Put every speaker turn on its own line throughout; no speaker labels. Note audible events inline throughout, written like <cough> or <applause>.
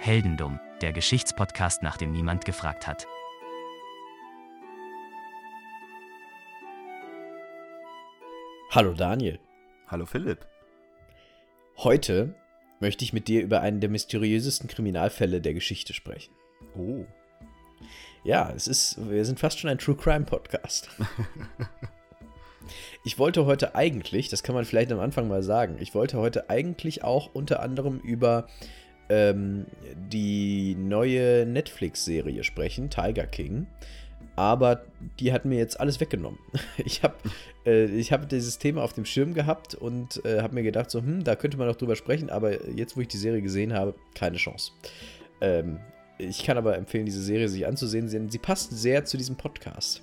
Heldendum, der Geschichtspodcast, nach dem niemand gefragt hat.
Hallo Daniel.
Hallo Philipp.
Heute möchte ich mit dir über einen der mysteriösesten Kriminalfälle der Geschichte sprechen.
Oh.
Ja, es ist, wir sind fast schon ein True Crime Podcast. <laughs> ich wollte heute eigentlich, das kann man vielleicht am Anfang mal sagen, ich wollte heute eigentlich auch unter anderem über ähm, die neue Netflix-Serie sprechen, Tiger King. Aber die hat mir jetzt alles weggenommen. <laughs> Ich habe äh, hab dieses Thema auf dem Schirm gehabt und äh, habe mir gedacht, so, hm, da könnte man noch drüber sprechen, aber jetzt, wo ich die Serie gesehen habe, keine Chance. Ähm, ich kann aber empfehlen, diese Serie sich anzusehen, denn sie passt sehr zu diesem Podcast.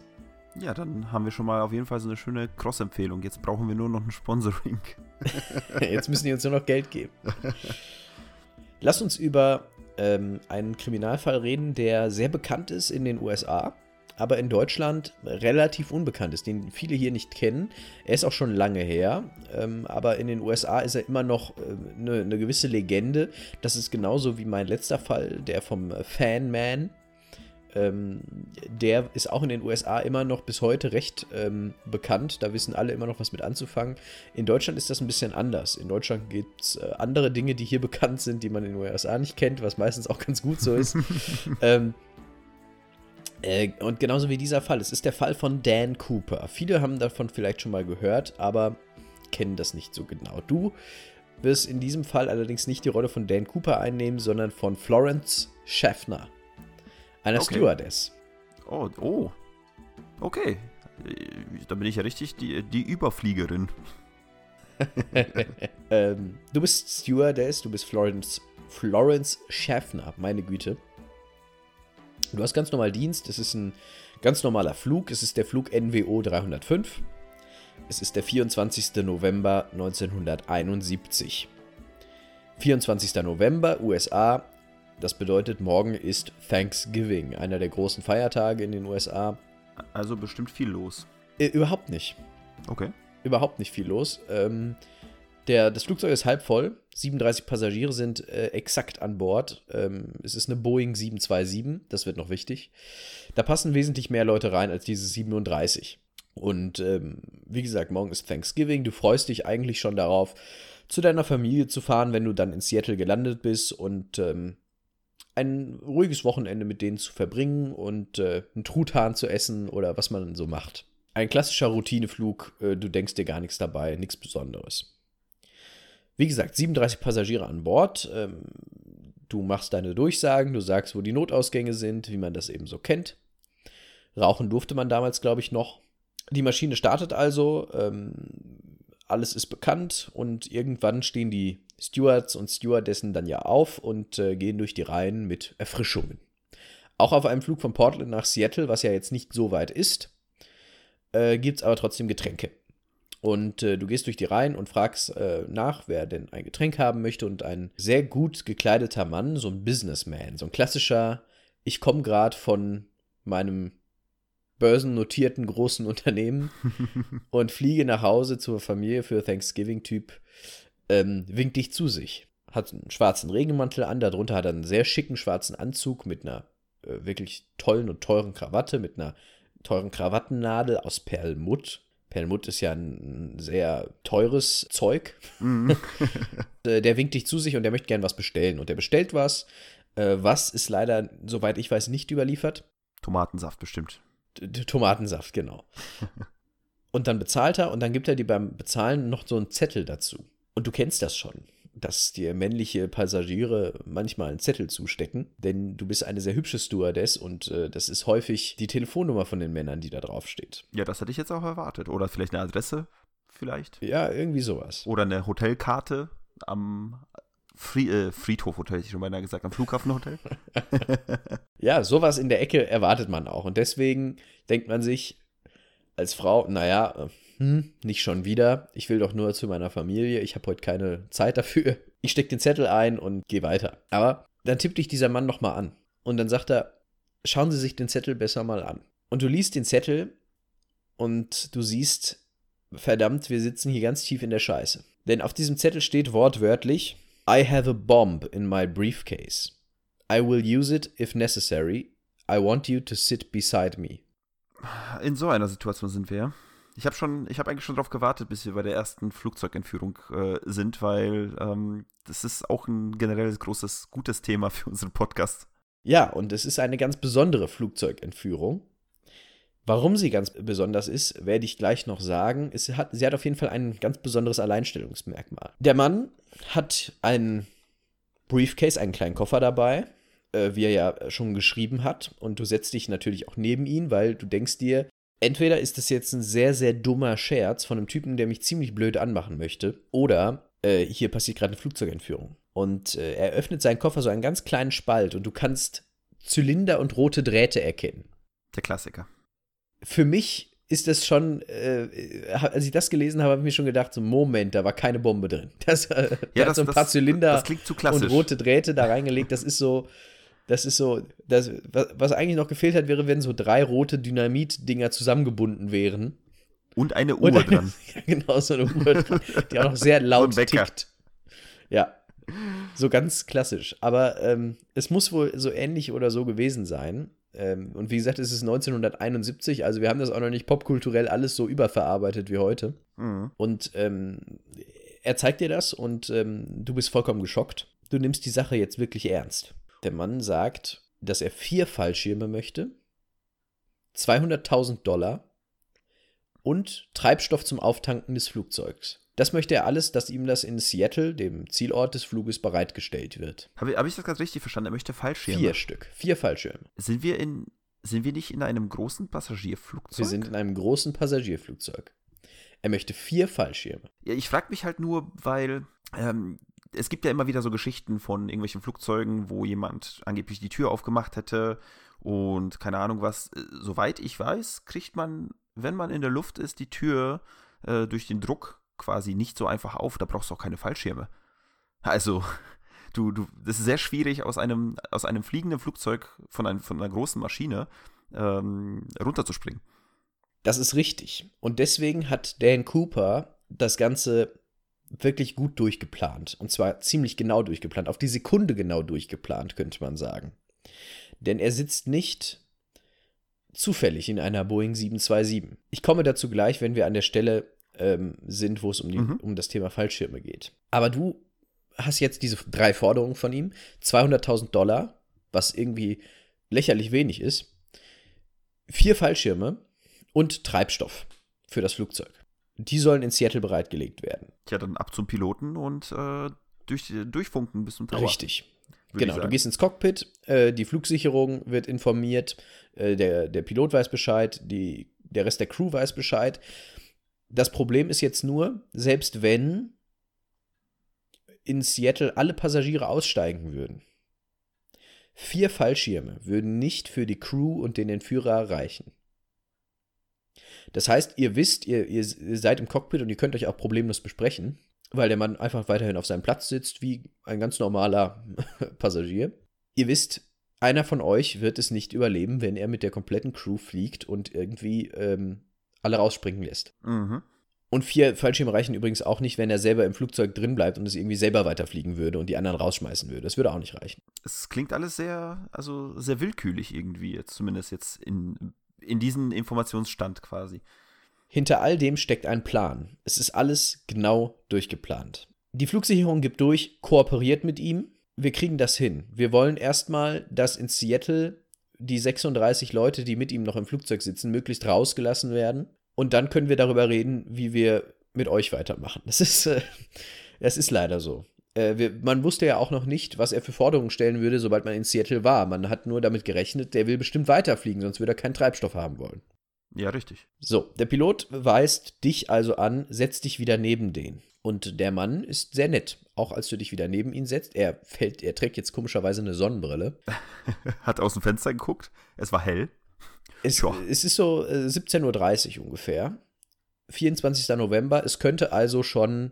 Ja, dann haben wir schon mal auf jeden Fall so eine schöne Cross-Empfehlung. Jetzt brauchen wir nur noch ein Sponsoring. <laughs>
Jetzt müssen die uns nur noch Geld geben. <laughs> Lass uns über ähm, einen Kriminalfall reden, der sehr bekannt ist in den USA, aber in Deutschland relativ unbekannt ist, den viele hier nicht kennen. Er ist auch schon lange her, ähm, aber in den USA ist er immer noch äh, eine, eine gewisse Legende. Das ist genauso wie mein letzter Fall, der vom Fan Man ähm, der ist auch in den USA immer noch bis heute recht ähm, bekannt. Da wissen alle immer noch was mit anzufangen. In Deutschland ist das ein bisschen anders. In Deutschland gibt es äh, andere Dinge, die hier <laughs> bekannt sind, die man in den USA nicht kennt, was meistens auch ganz gut so ist. <laughs> ähm, äh, und genauso wie dieser Fall. Es ist der Fall von Dan Cooper. Viele haben davon vielleicht schon mal gehört, aber kennen das nicht so genau. Du wirst in diesem Fall allerdings nicht die Rolle von Dan Cooper einnehmen, sondern von Florence Schaffner. Einer okay. Stewardess.
Oh, oh. Okay. Da bin ich ja richtig die, die Überfliegerin. <laughs>
ähm, du bist Stewardess, du bist Florence, Florence Schaffner, meine Güte. Du hast ganz normal Dienst, es ist ein ganz normaler Flug, es ist der Flug NWO 305. Es ist der 24. November 1971. 24. November, USA, das bedeutet, morgen ist Thanksgiving, einer der großen Feiertage in den USA.
Also bestimmt viel los.
Äh, überhaupt nicht.
Okay.
Überhaupt nicht viel los. Ähm, der, das Flugzeug ist halb voll. 37 Passagiere sind äh, exakt an Bord. Ähm, es ist eine Boeing 727, das wird noch wichtig. Da passen wesentlich mehr Leute rein als diese 37. Und ähm, wie gesagt, morgen ist Thanksgiving. Du freust dich eigentlich schon darauf, zu deiner Familie zu fahren, wenn du dann in Seattle gelandet bist und ähm, ein ruhiges Wochenende mit denen zu verbringen und äh, einen Truthahn zu essen oder was man so macht. Ein klassischer Routineflug, äh, du denkst dir gar nichts dabei, nichts Besonderes. Wie gesagt, 37 Passagiere an Bord. Ähm, du machst deine Durchsagen, du sagst, wo die Notausgänge sind, wie man das eben so kennt. Rauchen durfte man damals, glaube ich, noch. Die Maschine startet also, ähm, alles ist bekannt und irgendwann stehen die Stewards und Stewardessen dann ja auf und äh, gehen durch die Reihen mit Erfrischungen. Auch auf einem Flug von Portland nach Seattle, was ja jetzt nicht so weit ist, äh, gibt es aber trotzdem Getränke. Und äh, du gehst durch die Reihen und fragst äh, nach, wer denn ein Getränk haben möchte. Und ein sehr gut gekleideter Mann, so ein Businessman, so ein klassischer, ich komme gerade von meinem börsennotierten großen <laughs> Unternehmen <laughs> und fliege nach Hause zur Familie für Thanksgiving-Typ, ähm, winkt dich zu sich. Hat einen schwarzen Regenmantel an, darunter hat er einen sehr schicken schwarzen Anzug mit einer äh, wirklich tollen und teuren Krawatte, mit einer teuren Krawattennadel aus Perlmutt. Perlmutt ist ja ein sehr teures Zeug. Mm. <laughs> der winkt dich zu sich und der möchte gern was bestellen. Und der bestellt was. Äh, was ist leider, soweit ich weiß, nicht überliefert.
Tomatensaft bestimmt.
Tomatensaft, genau. <laughs> und dann bezahlt er und dann gibt er dir beim Bezahlen noch so einen Zettel dazu. Und du kennst das schon, dass dir männliche Passagiere manchmal einen Zettel zustecken, denn du bist eine sehr hübsche Stewardess und äh, das ist häufig die Telefonnummer von den Männern, die da drauf steht.
Ja, das hätte ich jetzt auch erwartet. Oder vielleicht eine Adresse, vielleicht.
Ja, irgendwie sowas.
Oder eine Hotelkarte am Fri äh, Friedhofhotel, hätte ich schon beinahe gesagt, am Flughafenhotel. <laughs>
ja, sowas in der Ecke erwartet man auch. Und deswegen denkt man sich als Frau, naja, hm, nicht schon wieder. Ich will doch nur zu meiner Familie. Ich habe heute keine Zeit dafür. Ich stecke den Zettel ein und gehe weiter. Aber dann tippt dich dieser Mann nochmal an. Und dann sagt er, schauen Sie sich den Zettel besser mal an. Und du liest den Zettel und du siehst, verdammt, wir sitzen hier ganz tief in der Scheiße. Denn auf diesem Zettel steht wortwörtlich, I have a bomb in my briefcase. I will use it if necessary. I want you to sit beside me.
In so einer Situation sind wir. Ich habe schon, ich habe eigentlich schon darauf gewartet, bis wir bei der ersten Flugzeugentführung äh, sind, weil ähm, das ist auch ein generell großes, gutes Thema für unseren Podcast.
Ja, und es ist eine ganz besondere Flugzeugentführung. Warum sie ganz besonders ist, werde ich gleich noch sagen. Es hat, sie hat auf jeden Fall ein ganz besonderes Alleinstellungsmerkmal. Der Mann hat einen Briefcase, einen kleinen Koffer dabei, äh, wie er ja schon geschrieben hat. Und du setzt dich natürlich auch neben ihn, weil du denkst dir, entweder ist das jetzt ein sehr, sehr dummer Scherz von einem Typen, der mich ziemlich blöd anmachen möchte, oder äh, hier passiert gerade eine Flugzeugentführung. Und äh, er öffnet seinen Koffer so einen ganz kleinen Spalt und du kannst Zylinder und rote Drähte erkennen.
Der Klassiker
für mich ist das schon, äh, als ich das gelesen habe, habe ich mir schon gedacht, so Moment, da war keine Bombe drin. <laughs> Das, äh,
ja,
hat
das,
so ein paar
das,
Zylinder
das
und rote Drähte da reingelegt. Das ist so, das ist so, das, was, eigentlich noch gefehlt hat, wäre, wenn so drei rote Dynamit-Dinger zusammengebunden wären.
Und eine Uhr und dran. <laughs>
Ja, genau, so eine Uhr dran, die auch noch sehr laut so tickt. Ja, so ganz klassisch. Aber ähm, es muss wohl so ähnlich oder so gewesen sein. Ähm, und wie gesagt, es ist 1971, also wir haben das auch noch nicht popkulturell alles so überverarbeitet wie heute. Mhm. Und ähm, er zeigt dir das und ähm, du bist vollkommen geschockt. Du nimmst die Sache jetzt wirklich ernst. Der Mann sagt, dass er vier Fallschirme möchte, 200.000 Dollar und Treibstoff zum Auftanken des Flugzeugs. Das möchte er alles, dass ihm das in Seattle, dem Zielort des Fluges, bereitgestellt wird.
Habe ich, hab ich das gerade richtig verstanden? Er möchte Fallschirme.
Vier Stück. Vier Fallschirme.
Sind wir in. Sind wir nicht in einem großen Passagierflugzeug?
Wir sind in einem großen Passagierflugzeug. Er möchte vier Fallschirme.
Ja, ich frage mich halt nur, weil ähm, es gibt ja immer wieder so Geschichten von irgendwelchen Flugzeugen, wo jemand angeblich die Tür aufgemacht hätte und keine Ahnung was. Äh, soweit ich weiß, kriegt man, wenn man in der Luft ist, die Tür äh, durch den Druck quasi nicht so einfach auf, da brauchst du auch keine Fallschirme. Also, <laughs> du, du, das ist sehr schwierig, aus einem, aus einem fliegenden Flugzeug von, ein, von einer großen Maschine ähm, runterzuspringen.
Das ist richtig. Und deswegen hat Dan Cooper das Ganze wirklich gut durchgeplant. Und zwar ziemlich genau durchgeplant. Auf die Sekunde genau durchgeplant, könnte man sagen. Denn er sitzt nicht zufällig in einer Boeing 727. Ich komme dazu gleich, wenn wir an der Stelle ähm, sind, wo es um, die, mhm. um das Thema Fallschirme geht. Aber du hast jetzt diese drei Forderungen von ihm: 200.000 Dollar, was irgendwie lächerlich wenig ist, vier Fallschirme und Treibstoff für das Flugzeug. Die sollen in Seattle bereitgelegt werden.
Ja, dann ab zum Piloten und äh, durch, durchfunken bis zum Tower.
Richtig. Genau, du gehst ins Cockpit, äh, die Flugsicherung wird informiert, äh, der, der Pilot weiß Bescheid, die, der Rest der Crew weiß Bescheid. Das Problem ist jetzt nur, selbst wenn in Seattle alle Passagiere aussteigen würden, vier Fallschirme würden nicht für die Crew und den Entführer reichen. Das heißt, ihr wisst, ihr, ihr seid im Cockpit und ihr könnt euch auch problemlos besprechen, weil der Mann einfach weiterhin auf seinem Platz sitzt wie ein ganz normaler <laughs> Passagier. Ihr wisst, einer von euch wird es nicht überleben, wenn er mit der kompletten Crew fliegt und irgendwie ähm, alle rausspringen lässt. Mhm. Und vier Fallschirme reichen übrigens auch nicht, wenn er selber im Flugzeug drin bleibt und es irgendwie selber weiterfliegen würde und die anderen rausschmeißen würde. Das würde auch nicht reichen.
Es klingt alles sehr, also sehr willkürlich irgendwie, jetzt, zumindest jetzt in, in diesem Informationsstand quasi.
Hinter all dem steckt ein Plan. Es ist alles genau durchgeplant. Die Flugsicherung gibt durch, kooperiert mit ihm. Wir kriegen das hin. Wir wollen erstmal, dass in Seattle die 36 Leute, die mit ihm noch im Flugzeug sitzen, möglichst rausgelassen werden. Und dann können wir darüber reden, wie wir mit euch weitermachen. Das ist, äh, das ist leider so. Äh, wir, man wusste ja auch noch nicht, was er für Forderungen stellen würde, sobald man in Seattle war. Man hat nur damit gerechnet, der will bestimmt weiterfliegen, sonst würde er keinen Treibstoff haben wollen.
Ja, richtig.
So, der Pilot weist dich also an, setz dich wieder neben den. Und der Mann ist sehr nett, auch als du dich wieder neben ihn setzt. Er fällt, er trägt jetzt komischerweise eine Sonnenbrille. <laughs>
Hat aus dem Fenster geguckt. Es war hell.
Es, es ist so äh, 17.30 Uhr ungefähr. 24. November. Es könnte also schon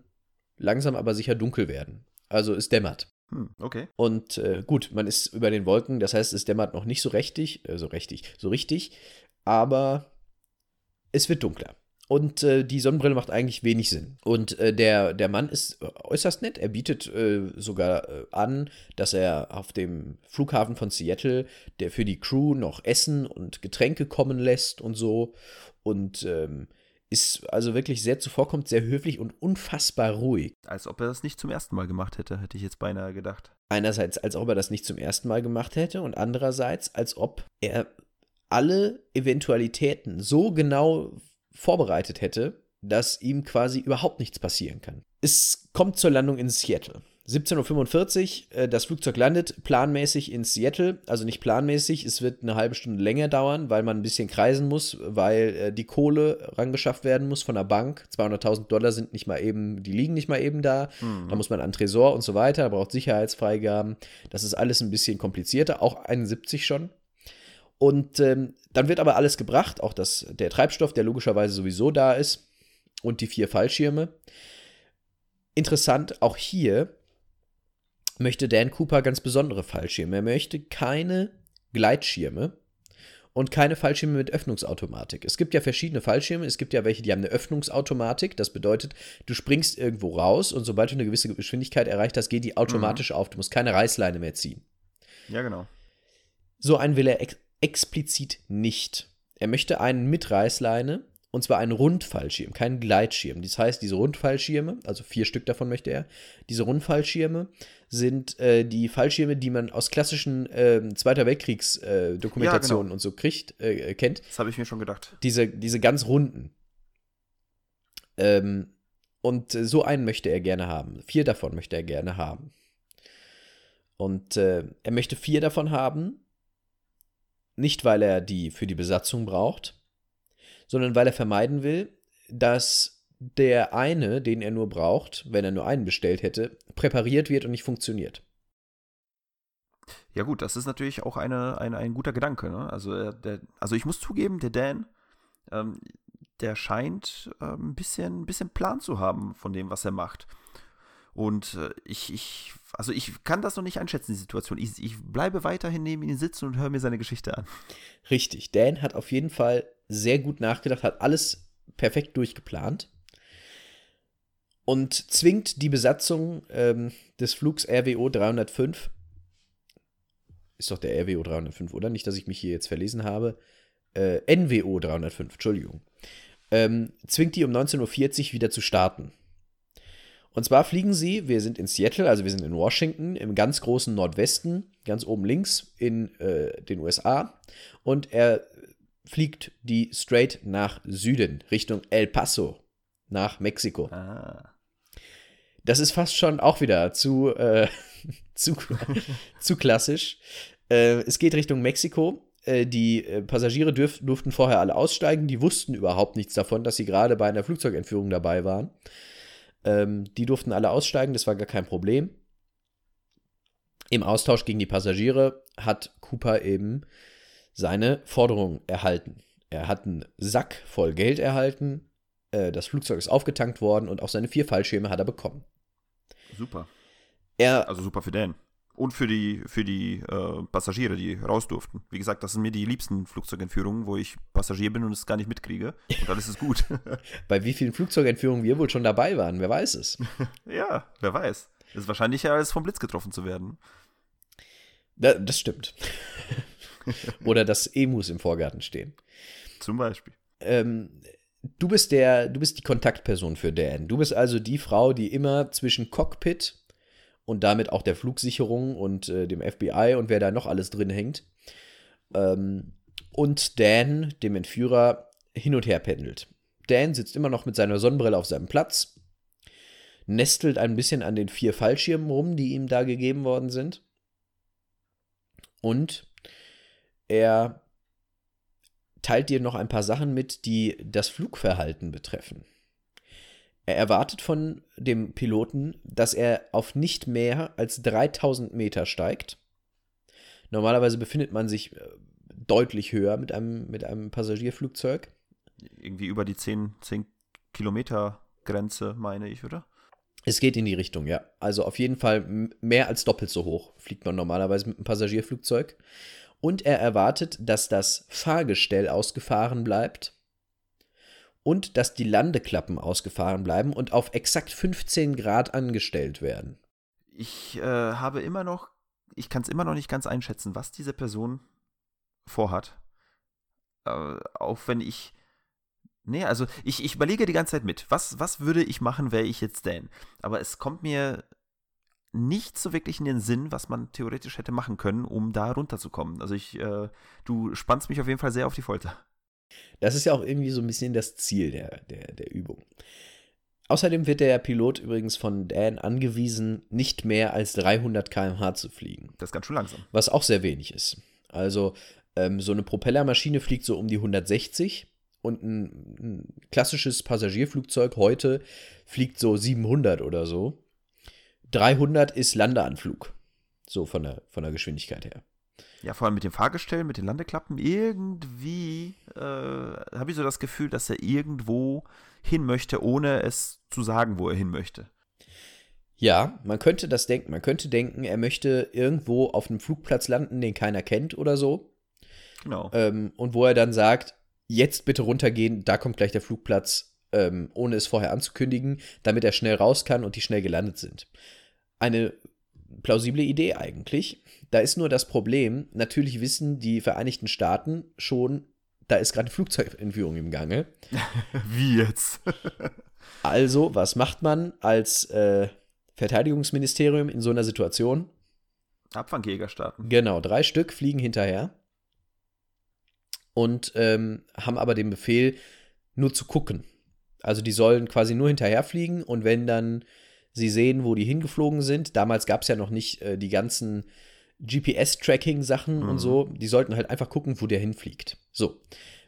langsam aber sicher dunkel werden. Also es dämmert.
Hm, okay.
Und äh, gut, man ist über den Wolken, das heißt, es dämmert noch nicht so richtig, äh, so richtig, so richtig, aber es wird dunkler. und äh, die Sonnenbrille macht eigentlich wenig Sinn. Und äh, der, der Mann ist äußerst nett. Er bietet äh, sogar äh, an, dass er auf dem Flughafen von Seattle der für die Crew noch Essen und Getränke kommen lässt und so. Und ähm, ist also wirklich sehr zuvorkommt, sehr höflich und unfassbar ruhig.
Als ob er das nicht zum ersten Mal gemacht hätte, hätte ich jetzt beinahe gedacht.
Einerseits, als ob er das nicht zum ersten Mal gemacht hätte und andererseits, als ob er alle Eventualitäten so genau vorbereitet hätte, dass ihm quasi überhaupt nichts passieren kann. Es kommt zur Landung in Seattle. 17.45 Uhr, äh, das Flugzeug landet planmäßig in Seattle, also nicht planmäßig, es wird eine halbe Stunde länger dauern, weil man ein bisschen kreisen muss, weil äh, die Kohle rangeschafft werden muss von der Bank. 200.000 Dollar sind nicht mal eben, die liegen nicht mal eben da. Mhm. Da muss man an Tresor und so weiter, braucht Sicherheitsfreigaben. Das ist alles ein bisschen komplizierter, auch 71 schon. Und ähm, dann wird aber alles gebracht, auch das, der Treibstoff, der logischerweise sowieso da ist, und die vier Fallschirme. Interessant, auch hier möchte Dan Cooper ganz besondere Fallschirme. Er möchte keine Gleitschirme und keine Fallschirme mit Öffnungsautomatik. Es gibt ja verschiedene Fallschirme. Es gibt ja welche, die haben eine Öffnungsautomatik. Das bedeutet, du springst irgendwo raus und sobald du eine gewisse Geschwindigkeit erreicht hast, geht die automatisch mhm. auf. Du musst keine Reißleine mehr ziehen.
Ja, genau.
So einen will er ex explizit nicht. Er möchte einen mit Reißleine und zwar einen Rundfallschirm, keinen Gleitschirm. Das heißt, diese Rundfallschirme, also vier Stück davon möchte er, diese Rundfallschirme sind äh, die Fallschirme, die man aus klassischen äh, Zweiter Weltkriegs-Dokumentationen äh, ja, genau. und so kriegt, äh, kennt.
Das habe ich mir schon gedacht.
Diese, diese ganz runden. Ähm, und so einen möchte er gerne haben. Vier davon möchte er gerne haben. Und äh, er möchte vier davon haben, nicht weil er die für die Besatzung braucht, sondern weil er vermeiden will, dass der eine, den er nur braucht, wenn er nur einen bestellt hätte, präpariert wird und nicht funktioniert.
Ja gut, das ist natürlich auch eine, eine ein guter Gedanke. Ne? Also, äh, der, also ich muss zugeben, der Dan, ähm, der scheint äh, ein bisschen, ein bisschen Plan zu haben von dem, was er macht. Und äh, ich, ich, also ich kann das noch nicht einschätzen, die Situation. Ich, ich bleibe weiterhin neben ihm sitzen und höre mir seine Geschichte an.
Richtig, Dan hat auf jeden Fall sehr gut nachgedacht, hat alles perfekt durchgeplant und zwingt die Besatzung ähm, des Flugs RWO 305, ist doch der RWO 305, oder? Nicht, dass ich mich hier jetzt verlesen habe. Äh, NWO 305, Entschuldigung. Ähm, zwingt die um 19.40 Uhr wieder zu starten. Und zwar fliegen sie, wir sind in Seattle, also wir sind in Washington, im ganz großen Nordwesten, ganz oben links in äh, den USA. Und er fliegt die straight nach Süden, Richtung El Paso, nach Mexiko. Ah. Das ist fast schon auch wieder zu, äh, <laughs> zu, <laughs> zu klassisch. Äh, es geht Richtung Mexiko. Äh, die äh, Passagiere dürf, durften vorher alle aussteigen. Die wussten überhaupt nichts davon, dass sie gerade bei einer Flugzeugentführung dabei waren. Ähm, die durften alle aussteigen, das war gar kein Problem. Im Austausch gegen die Passagiere hat Cooper eben seine Forderung erhalten. Er hat einen Sack voll Geld erhalten, äh, das Flugzeug ist aufgetankt worden und auch seine vier Fallschirme hat er bekommen.
Super.
Er,
also super für Dan. Und für die, für die äh, Passagiere, die raus durften. Wie gesagt, das sind mir die liebsten Flugzeugentführungen, wo ich Passagier bin und es gar nicht mitkriege. Und dann ist es gut. <laughs>
Bei wie vielen Flugzeugentführungen wir wohl schon dabei waren, wer weiß es.
ja, wer weiß. Es ist wahrscheinlicher, als vom Blitz getroffen zu werden.
Da, das stimmt. <laughs> Oder dass Emus im Vorgarten stehen.
Zum Beispiel.
Ähm, du bist der, du bist die Kontaktperson für Dan. Du bist also die Frau, die immer zwischen Cockpit und damit auch der Flugsicherung und äh, dem FBI und wer da noch alles drin hängt. Ähm, und Dan, dem Entführer, hin und her pendelt. Dan sitzt immer noch mit seiner Sonnenbrille auf seinem Platz, nestelt ein bisschen an den vier Fallschirmen rum, die ihm da gegeben worden sind. Und er teilt dir noch ein paar Sachen mit, die das Flugverhalten betreffen. Er erwartet von dem Piloten, dass er auf nicht mehr als 3000 Meter steigt. Normalerweise befindet man sich äh, deutlich höher mit einem, mit einem Passagierflugzeug.
Irgendwie über die 10, 10 Kilometer Grenze, meine ich, oder?
Es geht in die Richtung, ja. Also auf jeden Fall mehr als doppelt so hoch fliegt man normalerweise mit einem Passagierflugzeug. Und er erwartet, dass das Fahrgestell ausgefahren bleibt und dass die Landeklappen ausgefahren bleiben und auf exakt 15 Grad angestellt werden.
Ich äh, habe immer noch, ich kann es immer noch nicht ganz einschätzen, was diese Person vorhat. Äh, auch wenn ich. Nee, also ich, ich überlege die ganze Zeit mit. Was, was würde ich machen, wäre ich jetzt Dan? Aber es kommt mir nicht so wirklich in den Sinn, was man theoretisch hätte machen können, um da runterzukommen. Also ich, äh, du spannst mich auf jeden Fall sehr auf die Folter.
Das ist ja auch irgendwie so ein bisschen das Ziel der, der, der Übung. Außerdem wird der Pilot übrigens von Dan angewiesen, nicht mehr als 300 km/h zu fliegen.
Das ist ganz schön langsam.
Was auch sehr wenig ist. Also ähm, so eine Propellermaschine fliegt so um die 160 und ein, ein klassisches Passagierflugzeug heute fliegt so 700 oder so. 300 ist Landeanflug. So von der, von der Geschwindigkeit her.
Ja, vor allem mit dem Fahrgestell, mit den Landeklappen, irgendwie äh, habe ich so das Gefühl, dass er irgendwo hin möchte, ohne es zu sagen, wo er hin möchte.
Ja, man könnte das denken. Man könnte denken, er möchte irgendwo auf einem Flugplatz landen, den keiner kennt oder so.
Genau.
Ähm, und wo er dann sagt, jetzt bitte runtergehen, da kommt gleich der Flugplatz, ähm, ohne es vorher anzukündigen, damit er schnell raus kann und die schnell gelandet sind. Eine plausible Idee eigentlich. Da ist nur das Problem, natürlich wissen die Vereinigten Staaten schon, da ist gerade Flugzeugentführung im Gange. <laughs>
Wie jetzt? <laughs>
also, was macht man als äh, Verteidigungsministerium in so einer Situation?
Abfangjäger starten.
Genau, drei Stück fliegen hinterher und ähm, haben aber den Befehl, nur zu gucken. Also die sollen quasi nur hinterherfliegen und wenn dann sie sehen, wo die hingeflogen sind, damals gab es ja noch nicht äh, die ganzen GPS-Tracking-Sachen mhm. und so, die sollten halt einfach gucken, wo der hinfliegt. So,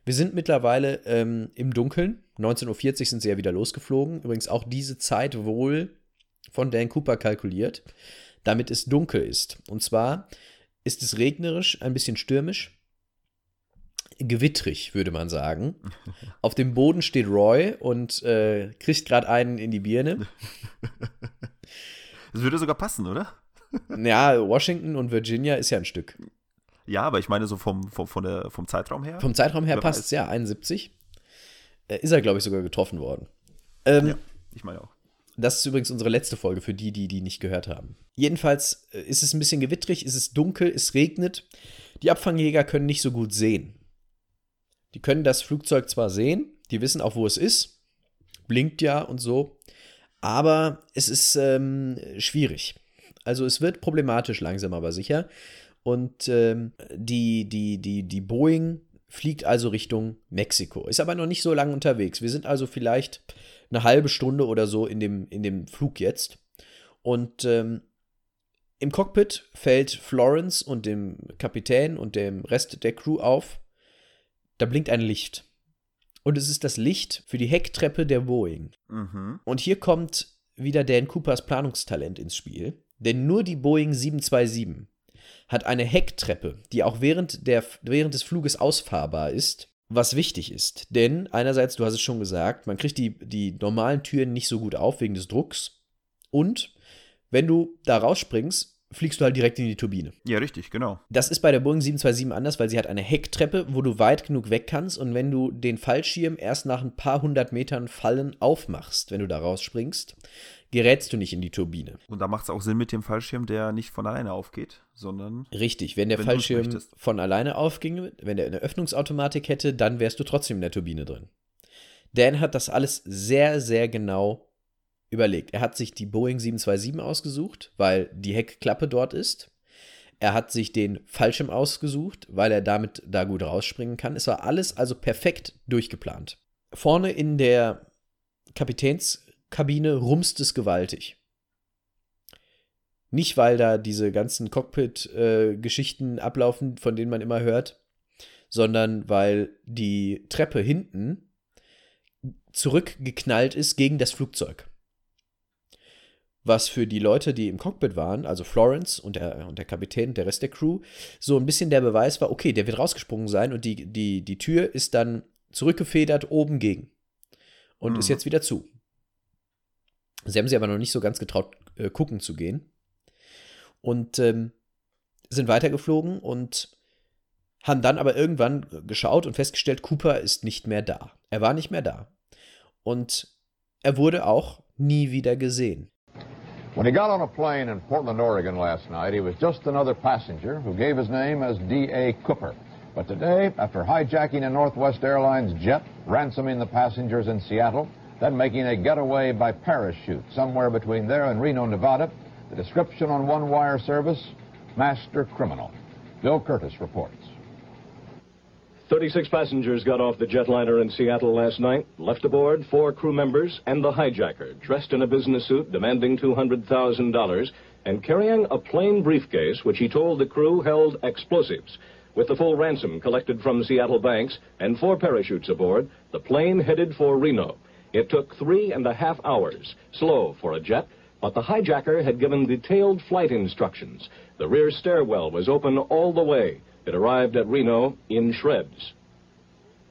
wir sind mittlerweile ähm, im Dunkeln. 19.40 Uhr sind sie ja wieder losgeflogen. Übrigens auch diese Zeit wohl von Dan Cooper kalkuliert, damit es dunkel ist. Und zwar ist es regnerisch, ein bisschen stürmisch gewittrig, würde man sagen. <laughs> Auf dem Boden steht Roy und äh, kriegt gerade einen in die Birne. <laughs>
Das würde sogar passen, oder?
Ja, Washington und Virginia ist ja ein Stück.
Ja, aber ich meine so vom, vom, von der, vom Zeitraum her.
Vom Zeitraum her passt es ja, 71. Äh, ist er, glaube ich, sogar getroffen worden. Ähm, ja,
ich meine auch.
Das ist übrigens unsere letzte Folge für die, die die nicht gehört haben. Jedenfalls äh, ist es ein bisschen gewittrig, ist es dunkel, es regnet. Die Abfangjäger können nicht so gut sehen. Die können das Flugzeug zwar sehen, die wissen auch, wo es ist, blinkt ja und so, aber es ist ähm, schwierig. Also es wird problematisch langsam, aber sicher. Und ähm, die, die, die, die Boeing fliegt also Richtung Mexiko. Ist aber noch nicht so lange unterwegs. Wir sind also vielleicht eine halbe Stunde oder so in dem, in dem Flug jetzt. Und ähm, im Cockpit fällt Florence und dem Kapitän und dem Rest der Crew auf, da blinkt ein Licht. Und es ist das Licht für die Hecktreppe der Boeing. Mhm. Und hier kommt wieder Dan Coopers Planungstalent ins Spiel. Denn nur die Boeing 727 hat eine Hecktreppe, die auch während, der, während des Fluges ausfahrbar ist, was wichtig ist. Denn einerseits, du hast es schon gesagt, man kriegt die, die normalen Türen nicht so gut auf wegen des Drucks. Und wenn du da rausspringst, fliegst du halt direkt in die Turbine.
Ja, richtig, genau.
Das ist bei der Boeing 727 anders, weil sie hat eine Hecktreppe, wo du weit genug weg kannst und wenn du den Fallschirm erst nach ein paar hundert Metern Fallen aufmachst, wenn du da rausspringst, gerätst du nicht in die Turbine.
Und da macht es auch Sinn mit dem Fallschirm, der nicht von alleine aufgeht, sondern.
Richtig, wenn der wenn Fallschirm von alleine aufginge, wenn der eine Öffnungsautomatik hätte, dann wärst du trotzdem in der Turbine drin. Dan hat das alles sehr, sehr genau überlegt. Er hat sich die Boeing 727 ausgesucht, weil die Heckklappe dort ist. Er hat sich den Fallschirm ausgesucht, weil er damit da gut rausspringen kann. Es war alles also perfekt durchgeplant. Vorne in der Kapitänskabine rumst es gewaltig. Nicht, weil da diese ganzen Cockpit-Geschichten äh, ablaufen, von denen man immer hört, sondern weil die Treppe hinten zurückgeknallt ist gegen das Flugzeug was für die Leute, die im Cockpit waren, also Florence und der, und der Kapitän und der Rest der Crew, so ein bisschen der Beweis war, okay, der wird rausgesprungen sein und die, die, die Tür ist dann zurückgefedert oben gegen und mhm. ist jetzt wieder zu. Sie haben sich aber noch nicht so ganz getraut, äh, gucken zu gehen und ähm, sind weitergeflogen und haben dann aber irgendwann geschaut und festgestellt, Cooper ist nicht mehr da. Er war nicht mehr da. und er wurde auch nie wieder gesehen.
When he got on a plane in Portland, Oregon last night, he was just another passenger who gave his name as D.A. Cooper. But today, after hijacking a Northwest Airlines jet, ransoming the passengers in Seattle, then making a getaway by parachute somewhere between there and Reno, Nevada, the description on one wire service, master criminal. Bill Curtis reports.
36 passengers got off the jetliner in Seattle last night. Left aboard four crew members and the hijacker, dressed in a business suit demanding $200,000 and carrying a plain briefcase which he told the crew held explosives. With the full ransom collected from Seattle banks and four parachutes aboard, the plane headed for Reno. It took three and a half hours, slow for a jet, but the hijacker had given detailed flight instructions. The rear stairwell was open all the way. It arrived at Reno in shreds.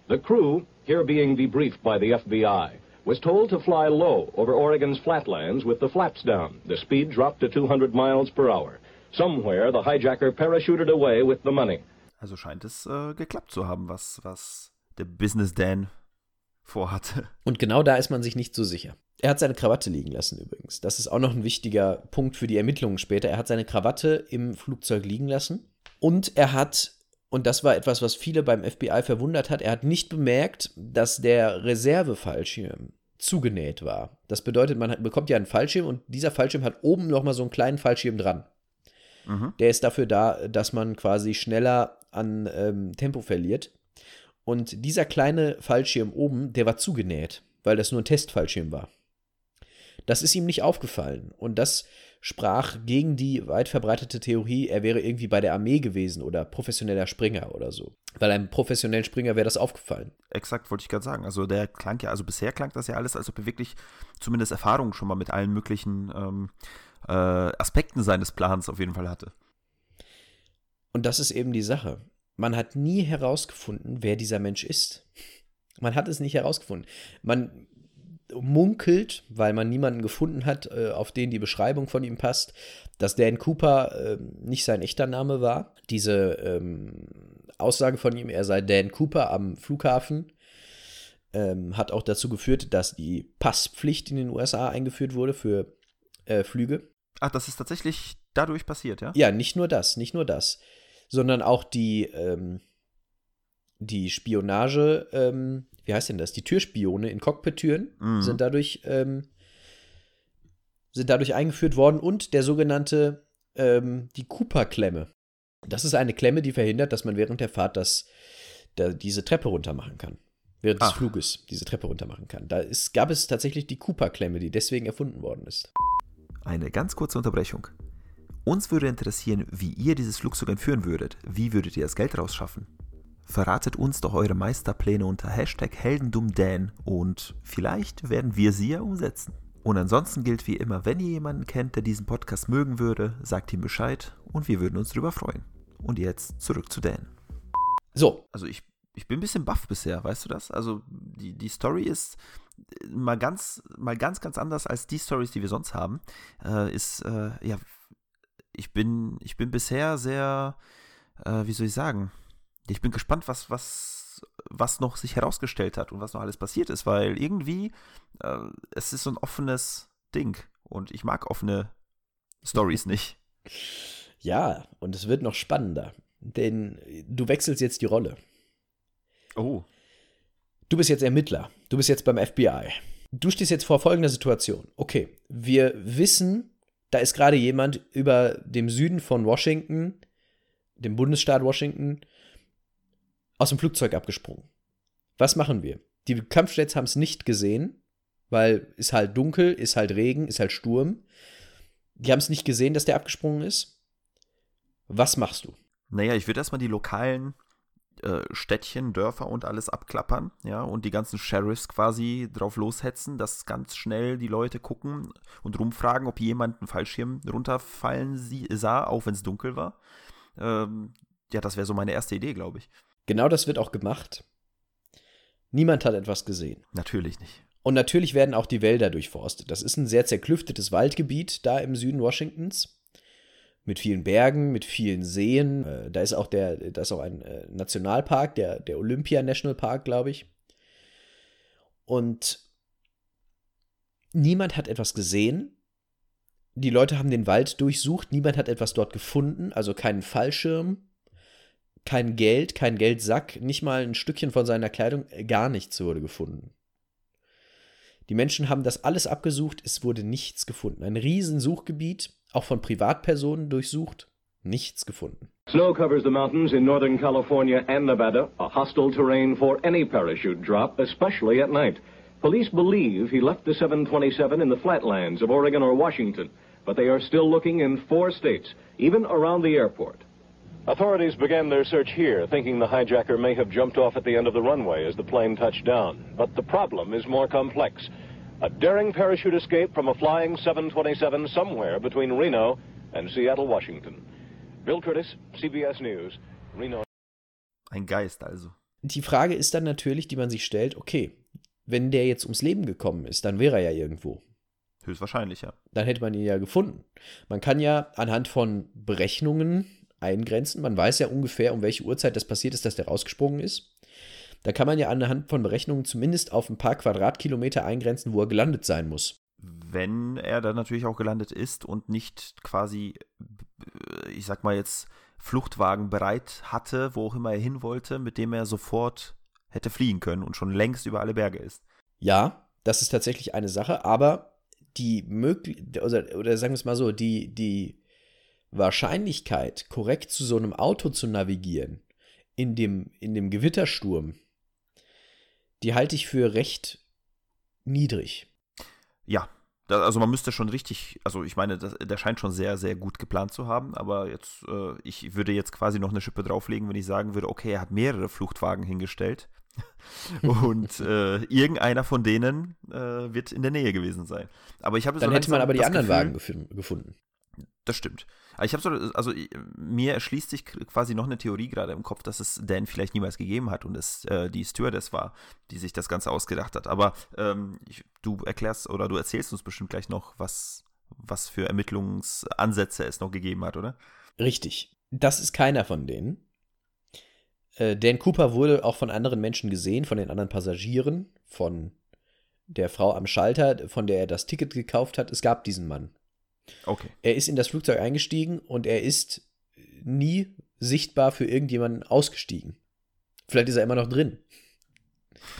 The crew, here being debriefed by the FBI, was told to fly low over Oregon's flatlands with the flaps down. The speed dropped to 200 miles per hour. Somewhere the hijacker parachuted away with the money.
Also scheint es äh, geklappt zu haben, was, was der Business Dan vorhatte. <laughs>
Und genau da ist man sich nicht so sicher. Er hat seine Krawatte liegen lassen übrigens. Das ist auch noch ein wichtiger Punkt für die Ermittlungen später. Er hat seine Krawatte im Flugzeug liegen lassen und er hat, und das war etwas, was viele beim FBI verwundert hat, er hat nicht bemerkt, dass der Reservefallschirm zugenäht war. Das bedeutet, man hat, bekommt ja einen Fallschirm und dieser Fallschirm hat oben nochmal so einen kleinen Fallschirm dran. Mhm. Der ist dafür da, dass man quasi schneller an ähm, Tempo verliert. Und dieser kleine Fallschirm oben, der war zugenäht, weil das nur ein Testfallschirm war. Das ist ihm nicht aufgefallen. Und das sprach gegen die weit verbreitete Theorie, er wäre irgendwie bei der Armee gewesen oder professioneller Springer oder so. Weil einem professionellen Springer wäre das aufgefallen.
Exakt, wollte ich gerade sagen. Also der klang ja, also bisher klang das ja alles, als ob er wirklich zumindest Erfahrung schon mal mit allen möglichen ähm, äh, Aspekten seines Plans auf jeden Fall hatte.
Und das ist eben die Sache. Man hat nie herausgefunden, wer dieser Mensch ist. Man hat es nicht herausgefunden. Man munkelt, weil man niemanden gefunden hat, äh, auf den die Beschreibung von ihm passt, dass Dan Cooper äh, nicht sein echter Name war. Diese ähm, Aussage von ihm, er sei Dan Cooper am Flughafen, ähm, hat auch dazu geführt, dass die Passpflicht in den USA eingeführt wurde für äh, Flüge.
Ach, das ist tatsächlich dadurch passiert, ja?
Ja, nicht nur das, nicht nur das, sondern auch die, ähm, die Spionage, ähm, wie heißt denn das? Die Türspione in Cockpit-Türen mhm. sind dadurch ähm, sind dadurch eingeführt worden und der sogenannte ähm, die Cooper-Klemme. Das ist eine Klemme, die verhindert, dass man während der Fahrt das, da, diese Treppe runter machen kann. Während Ach. des Fluges diese Treppe runter machen kann. Da ist, gab es tatsächlich die Cooper-Klemme, die deswegen erfunden worden ist.
Eine ganz kurze Unterbrechung. Uns würde interessieren, wie ihr dieses Flugzeug entführen würdet. Wie würdet ihr das Geld rausschaffen? Verratet uns doch eure Meisterpläne unter Hashtag Heldendummdan und vielleicht werden wir sie ja umsetzen. Und ansonsten gilt wie immer, wenn ihr jemanden kennt, der diesen Podcast mögen würde, sagt ihm Bescheid und wir würden uns darüber freuen. Und jetzt zurück zu Dan. So. Also ich, ich bin ein bisschen baff bisher, weißt du das? Also die, die Story ist mal ganz, mal ganz, ganz anders als die Stories, die wir sonst haben. Äh, ist, äh, ja, ich bin, ich bin bisher sehr, äh, wie soll ich sagen, ich bin gespannt, was, was, was noch sich herausgestellt hat und was noch alles passiert ist, weil irgendwie äh, es ist so ein offenes Ding und ich mag offene Stories <laughs> nicht.
Ja, und es wird noch spannender, denn du wechselst jetzt die Rolle.
Oh.
Du bist jetzt Ermittler, du bist jetzt beim FBI. Du stehst jetzt vor folgender Situation. Okay, wir wissen, da ist gerade jemand über dem Süden von Washington, dem Bundesstaat Washington, aus dem Flugzeug abgesprungen. Was machen wir? Die Kampfjets haben es nicht gesehen, weil ist halt dunkel, ist halt Regen, ist halt Sturm. Die haben es nicht gesehen, dass der abgesprungen ist. Was machst du?
Naja, ich würde erstmal die lokalen äh, Städtchen, Dörfer und alles abklappern, ja, und die ganzen Sheriffs quasi drauf loshetzen, dass ganz schnell die Leute gucken und rumfragen, ob jemand einen Fallschirm runterfallen sah, auch wenn es dunkel war. Ähm, ja, das wäre so meine erste Idee, glaube ich.
Genau das wird auch gemacht. Niemand hat etwas gesehen.
Natürlich nicht.
Und natürlich werden auch die Wälder durchforstet. Das ist ein sehr zerklüftetes Waldgebiet da im Süden Washingtons. Mit vielen Bergen, mit vielen Seen. Äh, da ist auch, der, da ist auch ein äh, Nationalpark, der, der Olympia National Park, glaube ich. Und niemand hat etwas gesehen. Die Leute haben den Wald durchsucht, niemand hat etwas dort gefunden, also keinen Fallschirm, kein Geld, kein Geldsack, nicht mal ein Stückchen von seiner Kleidung, gar nichts wurde gefunden. Die Menschen haben das alles abgesucht, es wurde nichts gefunden. Ein Riesensuchgebiet, auch von Privatpersonen durchsucht, nichts gefunden.
Snow covers the mountains in Northern California and Nevada, a hostile terrain for any parachute drop, especially at night. Police believe he left the 727 in the flatlands of Oregon or Washington, but they are still looking in four states, even around the airport. Authorities began their search here, thinking the hijacker may have jumped off at the end of the runway as the plane touched down. But the problem is more complex. A daring parachute escape from a flying 727 somewhere between Reno and Seattle, Washington. Bill Curtis, CBS News, Reno.
Ein Geist also.
Die Frage ist dann natürlich, die man sich stellt, okay, wenn der jetzt ums Leben gekommen ist, dann wäre er ja irgendwo.
Höchstwahrscheinlich, ja.
Dann hätte man ihn ja gefunden. Man kann ja anhand von Berechnungen eingrenzen. Man weiß ja ungefähr, um welche Uhrzeit das passiert ist, dass der rausgesprungen ist. Da kann man ja anhand von Berechnungen zumindest auf ein paar Quadratkilometer eingrenzen, wo er gelandet sein muss.
Wenn er dann natürlich auch gelandet ist und nicht quasi, ich sag mal jetzt, Fluchtwagen bereit hatte, wo auch immer er hin wollte, mit dem er sofort hätte fliehen können und schon längst über alle Berge ist.
Ja, das ist tatsächlich eine Sache, aber die möglich oder, oder sagen wir es mal so, die, die Wahrscheinlichkeit, korrekt zu so einem Auto zu navigieren, in dem, in dem Gewittersturm, die halte ich für recht niedrig.
Ja, da, also man müsste schon richtig, also ich meine, das, der scheint schon sehr, sehr gut geplant zu haben, aber jetzt, äh, ich würde jetzt quasi noch eine Schippe drauflegen, wenn ich sagen würde, okay, er hat mehrere Fluchtwagen hingestellt <laughs> und äh, irgendeiner von denen äh, wird in der Nähe gewesen sein. Aber ich habe
Dann hätte man aber die anderen
Gefühl,
Wagen gef gefunden.
Das stimmt. Ich habe so, also mir erschließt sich quasi noch eine Theorie gerade im Kopf, dass es Dan vielleicht niemals gegeben hat und es äh, die Stewardess war, die sich das Ganze ausgedacht hat. Aber ähm, ich, du erklärst oder du erzählst uns bestimmt gleich noch, was, was für Ermittlungsansätze es noch gegeben hat, oder?
Richtig. Das ist keiner von denen. Äh, Dan Cooper wurde auch von anderen Menschen gesehen, von den anderen Passagieren, von der Frau am Schalter, von der er das Ticket gekauft hat. Es gab diesen Mann.
Okay.
Er ist in das Flugzeug eingestiegen und er ist nie sichtbar für irgendjemanden ausgestiegen. Vielleicht ist er immer noch drin.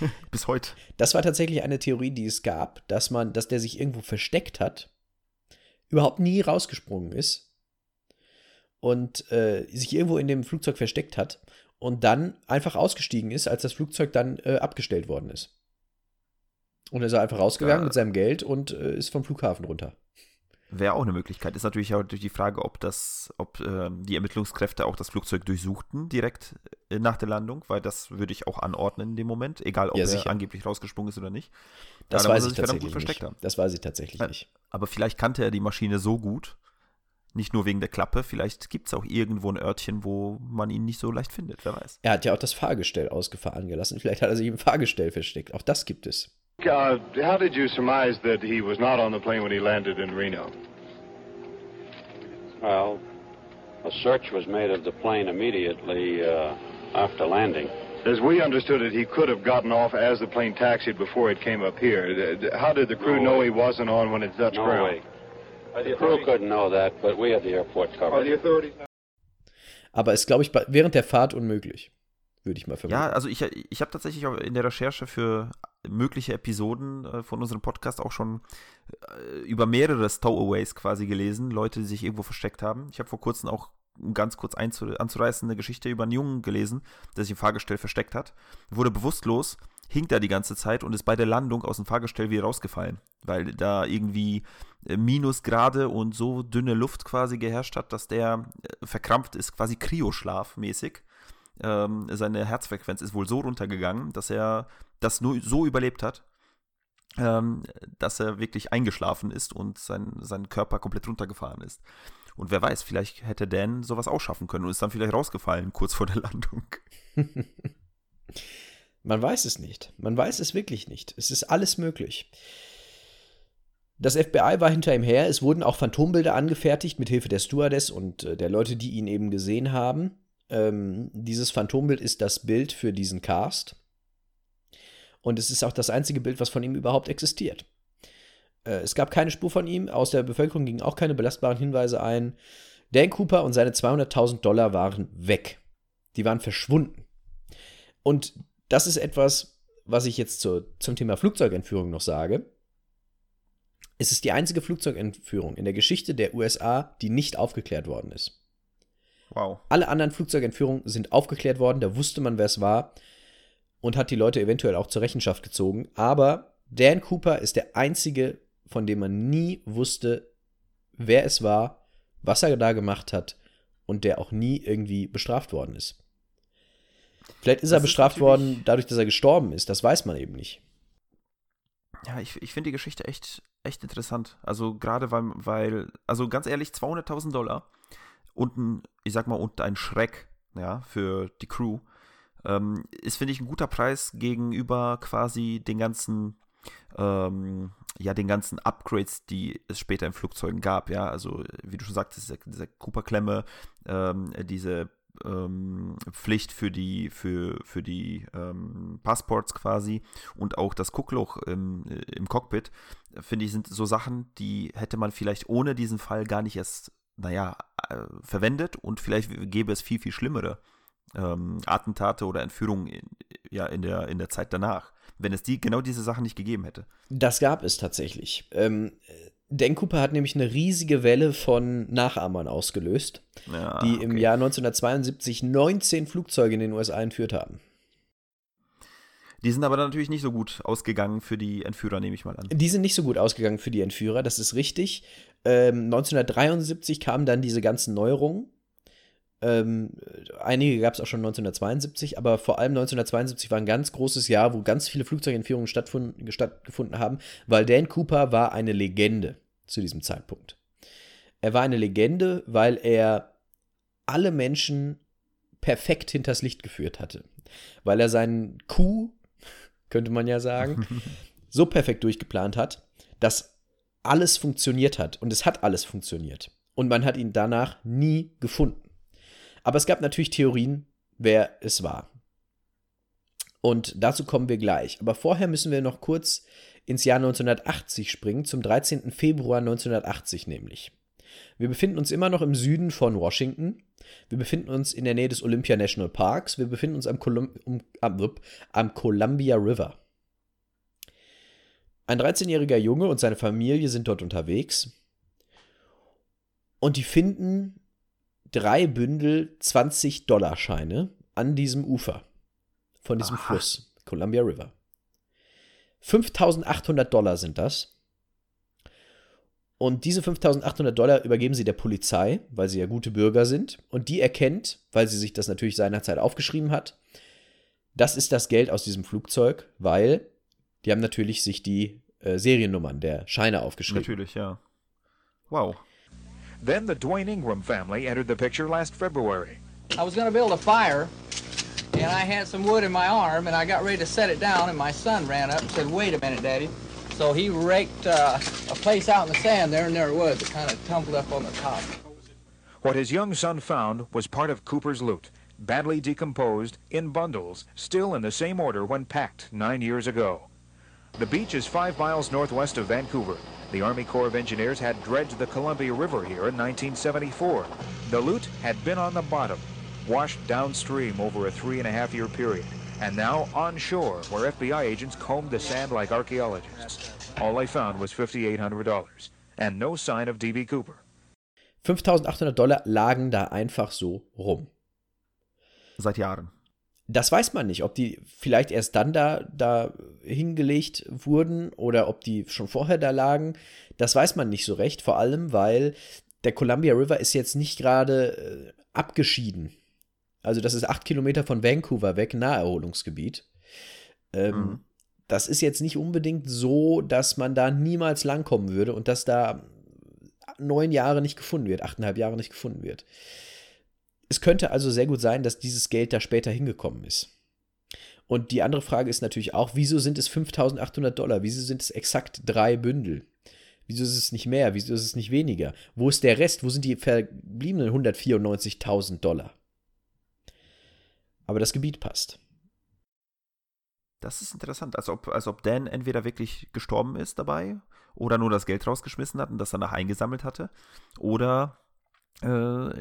<laughs>
Bis heute.
Das war tatsächlich eine Theorie, die es gab, dass man, dass der sich irgendwo versteckt hat, überhaupt nie rausgesprungen ist und äh, sich irgendwo in dem Flugzeug versteckt hat und dann einfach ausgestiegen ist, als das Flugzeug dann äh, abgestellt worden ist. Und er ist einfach rausgegangen
Ja.
mit seinem Geld und äh, ist vom Flughafen runter.
Wäre auch eine Möglichkeit. Ist natürlich auch durch die Frage, ob das, ob ähm, die Ermittlungskräfte auch das Flugzeug durchsuchten direkt äh, nach der Landung, weil das würde ich auch anordnen in dem Moment, egal ob
Ja,
er angeblich rausgesprungen ist oder nicht.
Das
Ja,
weiß ich tatsächlich nicht.
haben.
Das weiß ich tatsächlich
Ja.
nicht.
Aber vielleicht kannte er die Maschine so gut, nicht nur wegen der Klappe, vielleicht gibt es auch irgendwo ein Örtchen, wo man ihn nicht so leicht findet, wer weiß.
Er hat ja auch das Fahrgestell ausgefahren gelassen. Vielleicht hat er sich im Fahrgestell versteckt. Auch das gibt es.
Uh, how did you surmise that he was not on the plane when he landed in Reno?
Well, a search was made of the plane immediately uh, after landing.
As we understood it, he could have gotten off as the plane taxied before it came up here. D- d- How did the crew
No
know
way.
he wasn't on when it touched
No
ground?
way. The crew couldn't know that, but we had the airport
Are
covered.
the authorities
Aber ist, glaube ich, während der Fahrt unmöglich. Würde ich mal vermuten.
Ja, also ich, ich habe tatsächlich auch in der Recherche für mögliche Episoden äh, von unserem Podcast auch schon äh, über mehrere Stowaways quasi gelesen, Leute, die sich irgendwo versteckt haben. Ich habe vor kurzem auch ganz kurz anzureißen eine Geschichte über einen Jungen gelesen, der sich im Fahrgestell versteckt hat, wurde bewusstlos, hinkt da die ganze Zeit und ist bei der Landung aus dem Fahrgestell wieder rausgefallen, weil da irgendwie äh, Minusgrade und so dünne Luft quasi geherrscht hat, dass der verkrampft ist, quasi Kryoschlaf mäßig ähm, seine Herzfrequenz ist wohl so runtergegangen, dass er das nur so überlebt hat, ähm, dass er wirklich eingeschlafen ist und sein, sein Körper komplett runtergefahren ist. Und wer weiß, vielleicht hätte Dan sowas auch schaffen können und ist dann vielleicht rausgefallen kurz vor der Landung. <laughs>
Man weiß es nicht. Man weiß es wirklich nicht. Es ist alles möglich. Das FBI war hinter ihm her. Es wurden auch Phantombilder angefertigt mit Hilfe der Stewardess und äh, der Leute, die ihn eben gesehen haben. Ähm, dieses Phantombild ist das Bild für diesen Cast. Und es ist auch das einzige Bild, was von ihm überhaupt existiert. Äh, es gab keine Spur von ihm, aus der Bevölkerung gingen auch keine belastbaren Hinweise ein. Dan Cooper und seine 200.000 Dollar waren weg. Die waren verschwunden. Und das ist etwas, was ich jetzt zu, zum Thema Flugzeugentführung noch sage. Es ist die einzige Flugzeugentführung in der Geschichte der USA, die nicht aufgeklärt worden ist.
Wow.
Alle anderen Flugzeugentführungen sind aufgeklärt worden, da wusste man, wer es war und hat die Leute eventuell auch zur Rechenschaft gezogen. Aber Dan Cooper ist der einzige, von dem man nie wusste, wer es war, was er da gemacht hat und der auch nie irgendwie bestraft worden ist. Vielleicht ist
Das
er
ist
bestraft
natürlich-
worden dadurch, dass er gestorben ist. Das weiß man eben nicht.
Ja, ich, ich finde die Geschichte echt, echt interessant. Also gerade weil, weil, also ganz ehrlich, 200.000 Dollar und ein, ich sag mal, und ein Schreck, ja, für die Crew, ähm, ist, finde ich, ein guter Preis gegenüber quasi den ganzen, ähm, ja, den ganzen Upgrades, die es später in Flugzeugen gab, ja. Also, wie du schon sagtest, diese, diese Cooper-Klemme, ähm, diese ähm, Pflicht für die, für, für die ähm, Passports quasi und auch das Guckloch im, im Cockpit, finde ich, sind so Sachen, die hätte man vielleicht ohne diesen Fall gar nicht erst, naja, äh, verwendet und vielleicht gäbe es viel, viel schlimmere ähm, Attentate oder Entführungen in, ja, in, der, in der Zeit danach, wenn es die, genau diese Sachen nicht gegeben hätte.
Das gab es tatsächlich. Ähm, Dan Cooper hat nämlich eine riesige Welle von Nachahmern ausgelöst,
Ja,
die im
okay.
Jahr 1972 19 Flugzeuge in den USA entführt haben.
Die sind aber natürlich nicht so gut ausgegangen für die Entführer, nehme ich mal an.
Die sind nicht so gut ausgegangen für die Entführer, das ist richtig. Ähm, 1973 kamen dann diese ganzen Neuerungen. Ähm, einige gab es auch schon 1972, aber vor allem 1972 war ein ganz großes Jahr, wo ganz viele Flugzeugentführungen stattgefunden haben, weil Dan Cooper war eine Legende zu diesem Zeitpunkt. Er war eine Legende, weil er alle Menschen perfekt hinters Licht geführt hatte. Weil er seinen Coup, könnte man ja sagen, <laughs> so perfekt durchgeplant hat, dass alles funktioniert hat. Und es hat alles funktioniert. Und man hat ihn danach nie gefunden. Aber es gab natürlich Theorien, wer es war. Und dazu kommen wir gleich. Aber vorher müssen wir noch kurz ins Jahr 1980 springen, zum 13. Februar 1980 nämlich. Wir befinden uns immer noch im Süden von Washington. Wir befinden uns in der Nähe des Olympia National Parks. Wir befinden uns am, Colum um, am, am Columbia River. Ein 13-jähriger Junge und seine Familie sind dort unterwegs. Und die finden drei Bündel 20-Dollar-Scheine an diesem Ufer von diesem
Aha.
Fluss, Columbia River. 5800 Dollar sind das. Und diese 5800 Dollar übergeben sie der Polizei, weil sie ja gute Bürger sind. Und die erkennt, weil sie sich das natürlich seinerzeit aufgeschrieben hat, das ist das Geld aus diesem Flugzeug, weil die haben natürlich sich die äh, Seriennummern der Scheine aufgeschrieben.
Natürlich, ja. Wow.
Then the Dwayne Ingram family entered the picture last February.
I was going to build a fire, and I had some wood in my arm, and I got ready to set it down, and my son ran up and said, wait a minute, Daddy. So he raked uh, a place out in the sand there, and there it was. It kind of tumbled up on the top.
What his young son found was part of Cooper's loot, badly decomposed, in bundles, still in the same order when packed nine years ago. The beach is five miles northwest of Vancouver. The Army Corps of Engineers had dredged the Columbia River here in 1974. The loot had been on the bottom, washed downstream over a three and a half year period, and now on shore where FBI agents combed the sand like archaeologists. All they found was $5,800 and no sign of D.B. Cooper.
5800 Dollar lagen da einfach so rum.
Seit Jahren.
Das weiß man nicht, ob die vielleicht erst dann da, da hingelegt wurden oder ob die schon vorher da lagen. Das weiß man nicht so recht, vor allem weil der Columbia River ist jetzt nicht gerade äh, abgeschieden. Also das ist acht Kilometer von Vancouver weg, Naherholungsgebiet. Ähm,
Mhm.
Das ist jetzt nicht unbedingt so, dass man da niemals langkommen würde und dass da neun Jahre nicht gefunden wird, achteinhalb Jahre nicht gefunden wird. Es könnte also sehr gut sein, dass dieses Geld da später hingekommen ist. Und die andere Frage ist natürlich auch, wieso sind es 5800 Dollar? Wieso sind es exakt drei Bündel? Wieso ist es nicht mehr? Wieso ist es nicht weniger? Wo ist der Rest? Wo sind die verbliebenen 194.000 Dollar? Aber das Gebiet passt.
Das ist interessant, als ob, als ob Dan entweder wirklich gestorben ist dabei oder nur das Geld rausgeschmissen hat und das danach eingesammelt hatte. Oder äh,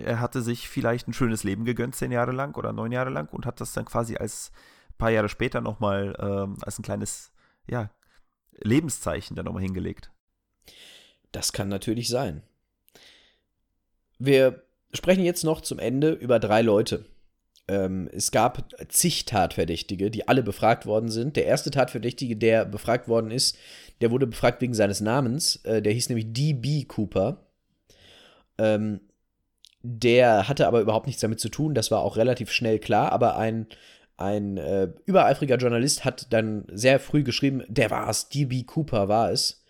er hatte sich vielleicht ein schönes Leben gegönnt, zehn Jahre lang oder neun Jahre lang und hat das dann quasi als paar Jahre später nochmal ähm, als ein kleines, ja, Lebenszeichen dann nochmal hingelegt.
Das kann natürlich sein. Wir sprechen jetzt noch zum Ende über drei Leute. Ähm, es gab zig Tatverdächtige, die alle befragt worden sind. Der erste Tatverdächtige, der befragt worden ist, der wurde befragt wegen seines Namens. Äh, der hieß nämlich D.B. Cooper. Ähm, der hatte aber überhaupt nichts damit zu tun. Das war auch relativ schnell klar. Aber ein, ein äh, übereifriger Journalist hat dann sehr früh geschrieben, der war es, D.B. Cooper war es.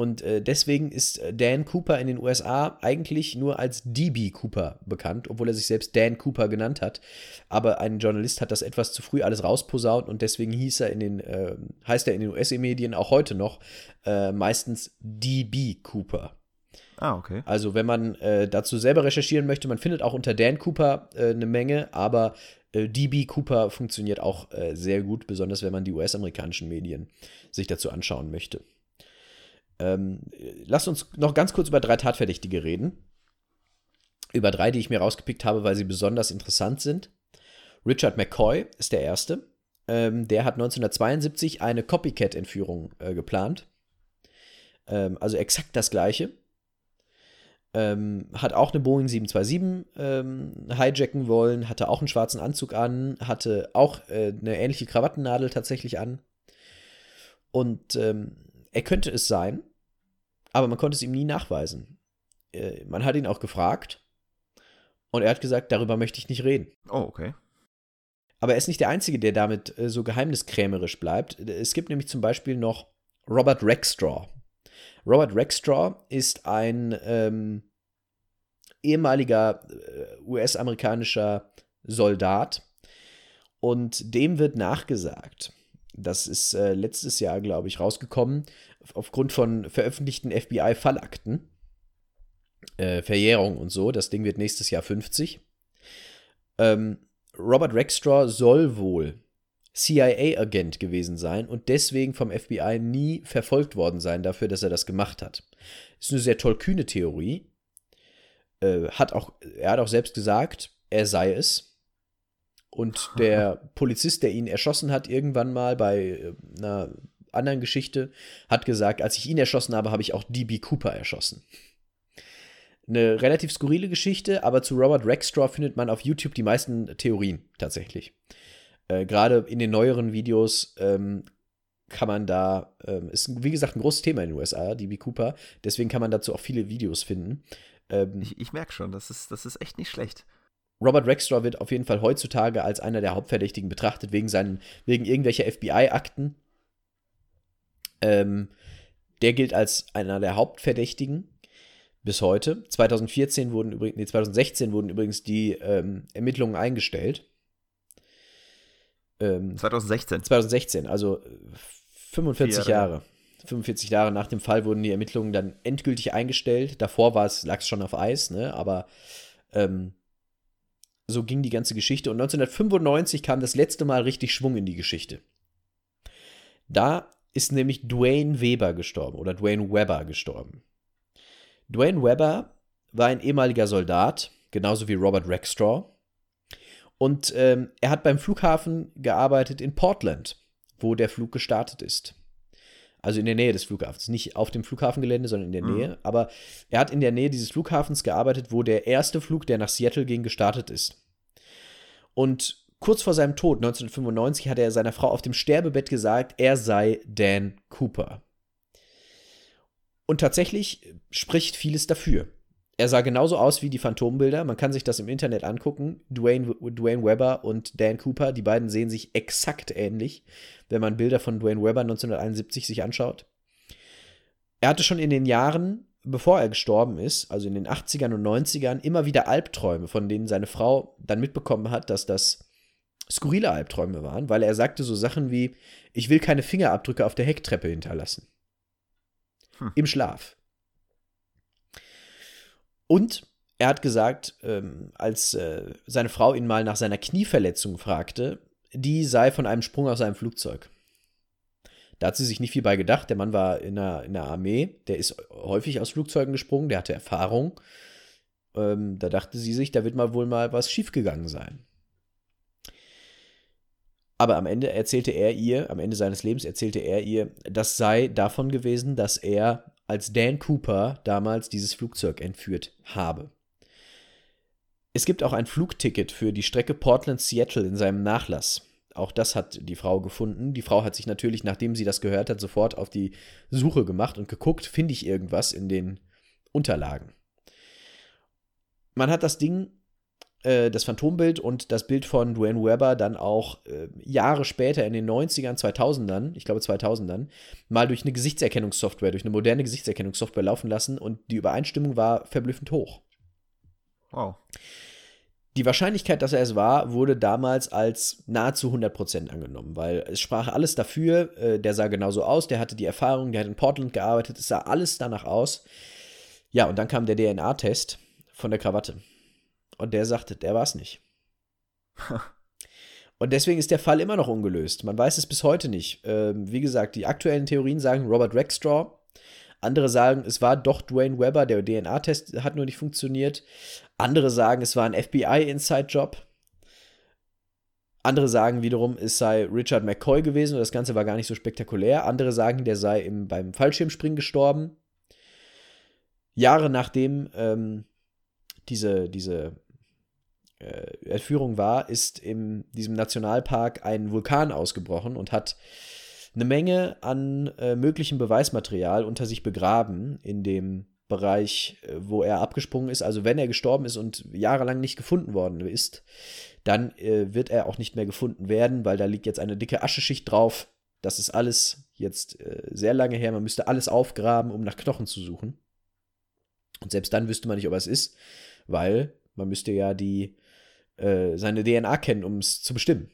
Und äh, deswegen ist äh, Dan Cooper in den USA eigentlich nur als DB Cooper bekannt, obwohl er sich selbst Dan Cooper genannt hat. Aber ein Journalist hat das etwas zu früh alles rausposaunt und deswegen hieß er in den, äh, heißt er in den US-Medien auch heute noch äh, meistens DB Cooper.
Ah, okay.
Also, wenn man äh, dazu selber recherchieren möchte, man findet auch unter Dan Cooper äh, eine Menge, aber DB Cooper funktioniert auch sehr gut, besonders wenn man die US-amerikanischen Medien sich dazu anschauen möchte. Ähm, lasst uns noch ganz kurz über drei Tatverdächtige reden. Über drei, die ich mir rausgepickt habe, weil sie besonders interessant sind. Richard McCoy ist der erste. Ähm, der hat 1972 eine Copycat-Entführung äh, geplant. Ähm, also exakt das gleiche. Ähm, hat auch eine Boeing 727 ähm, hijacken wollen, hatte auch einen schwarzen Anzug an, hatte auch äh, eine ähnliche Krawattennadel tatsächlich an. Und ähm, er könnte es sein, aber man konnte es ihm nie nachweisen. Äh, man hat ihn auch gefragt und er hat gesagt, darüber möchte ich nicht reden.
Oh, okay.
Aber er ist nicht der Einzige, der damit äh, so geheimniskrämerisch bleibt. Es gibt nämlich zum Beispiel noch Robert Rexstraw. Robert Rexstraw ist ein ähm, ehemaliger äh, US-amerikanischer Soldat und dem wird nachgesagt, das ist äh, letztes Jahr, glaube ich, rausgekommen, aufgrund von veröffentlichten FBI-Fallakten. Äh, Verjährung und so. Das Ding wird nächstes Jahr 50. Ähm, Robert Rexstraw soll wohl CIA-Agent gewesen sein und deswegen vom FBI nie verfolgt worden sein dafür, dass er das gemacht hat. Ist eine sehr tollkühne Theorie. Äh, hat auch, er hat auch selbst gesagt, er sei es. Und der <laughs> Polizist, der ihn erschossen hat, irgendwann mal bei äh, einer anderen Geschichte, hat gesagt, als ich ihn erschossen habe, habe ich auch DB Cooper erschossen. Eine relativ skurrile Geschichte, aber zu Robert Rexstraw findet man auf YouTube die meisten Theorien tatsächlich. Äh, Gerade in den neueren Videos ähm, kann man da, ähm, ist wie gesagt ein großes Thema in den USA, DB Cooper, deswegen kann man dazu auch viele Videos finden.
Ähm, ich, ich merke schon, das ist, das ist echt nicht schlecht.
Robert Rexstraw wird auf jeden Fall heutzutage als einer der Hauptverdächtigen betrachtet, wegen, seinen, wegen irgendwelcher FBI-Akten. Ähm, der gilt als einer der Hauptverdächtigen bis heute. 2014 wurden übrigens, nee, 2016 wurden übrigens die ähm, Ermittlungen eingestellt.
Ähm, 2016.
2016, also 45 Jahre. Jahre. 45 Jahre nach dem Fall wurden die Ermittlungen dann endgültig eingestellt. Davor lag es schon auf Eis, ne? aber ähm, so ging die ganze Geschichte. Und 1995 kam das letzte Mal richtig Schwung in die Geschichte. Da ist nämlich Dwayne Weber gestorben oder Dwayne Weber gestorben. Dwayne Weber war ein ehemaliger Soldat, genauso wie Robert Rexstraw. Und ähm, er hat beim Flughafen gearbeitet in Portland, wo der Flug gestartet ist. Also in der Nähe des Flughafens. Nicht auf dem Flughafengelände, sondern in der mhm. Nähe. Aber er hat in der Nähe dieses Flughafens gearbeitet, wo der erste Flug, der nach Seattle ging, gestartet ist. Und kurz vor seinem Tod, 1995, hat er seiner Frau auf dem Sterbebett gesagt, er sei Dan Cooper. Und tatsächlich spricht vieles dafür. Er sah genauso aus wie die Phantombilder. Man kann sich das im Internet angucken. Dwayne, Dwayne Webber und Dan Cooper, die beiden sehen sich exakt ähnlich, wenn man Bilder von Dwayne Webber 1971 sich anschaut. Er hatte schon in den Jahren, bevor er gestorben ist, also in den 80ern und 90ern, immer wieder Albträume, von denen seine Frau dann mitbekommen hat, dass das skurrile Albträume waren, weil er sagte so Sachen wie, ich will keine Fingerabdrücke auf der Hecktreppe hinterlassen. Hm. Im Schlaf. Und er hat gesagt, ähm, als äh, seine Frau ihn mal nach seiner Knieverletzung fragte, die sei von einem Sprung aus einem Flugzeug. Da hat sie sich nicht viel bei gedacht. Der Mann war in der, in der Armee, der ist häufig aus Flugzeugen gesprungen, der hatte Erfahrung. Ähm, da dachte sie sich, da wird mal wohl mal was schiefgegangen sein. Aber am Ende erzählte er ihr, am Ende seines Lebens erzählte er ihr, das sei davon gewesen, dass er als Dan Cooper damals dieses Flugzeug entführt habe. Es gibt auch ein Flugticket für die Strecke Portland-Seattle in seinem Nachlass. Auch das hat die Frau gefunden. Die Frau hat sich natürlich, nachdem sie das gehört hat, sofort auf die Suche gemacht und geguckt, finde ich irgendwas in den Unterlagen. Man hat das Ding äh, das Phantombild und das Bild von Dwayne Webber dann auch äh, Jahre später in den 90ern, 2000ern, ich glaube 2000ern, mal durch eine Gesichtserkennungssoftware, durch eine moderne Gesichtserkennungssoftware laufen lassen und die Übereinstimmung war verblüffend hoch.
Wow.
Die Wahrscheinlichkeit, dass er es war, wurde damals als nahezu 100% angenommen, weil es sprach alles dafür, äh, der sah genauso aus, der hatte die Erfahrung, der hat in Portland gearbeitet, es sah alles danach aus. Ja, und dann kam der DNA-Test von der Krawatte. Und der sagte, der war es nicht. <laughs> Und deswegen ist der Fall immer noch ungelöst. Man weiß es bis heute nicht. Ähm, wie gesagt, die aktuellen Theorien sagen Robert Rexstraw. Andere sagen, es war doch Dwayne Webber, der DNA-Test hat nur nicht funktioniert. Andere sagen, es war ein FBI-Inside-Job. Andere sagen wiederum, es sei Richard McCoy gewesen und das Ganze war gar nicht so spektakulär. Andere sagen, der sei im, beim Fallschirmspringen gestorben. Jahre nachdem ähm, diese, diese äh, Entführung war, ist in diesem Nationalpark ein Vulkan ausgebrochen und hat eine Menge an äh, möglichem Beweismaterial unter sich begraben in dem Bereich, äh, wo er abgesprungen ist. Also wenn er gestorben ist und jahrelang nicht gefunden worden ist, dann äh, wird er auch nicht mehr gefunden werden, weil da liegt jetzt eine dicke Ascheschicht drauf. Das ist alles jetzt äh, sehr lange her. Man müsste alles aufgraben, um nach Knochen zu suchen. Und selbst dann wüsste man nicht, ob es ist, weil man müsste ja die äh, seine DNA kennen, um es zu bestimmen.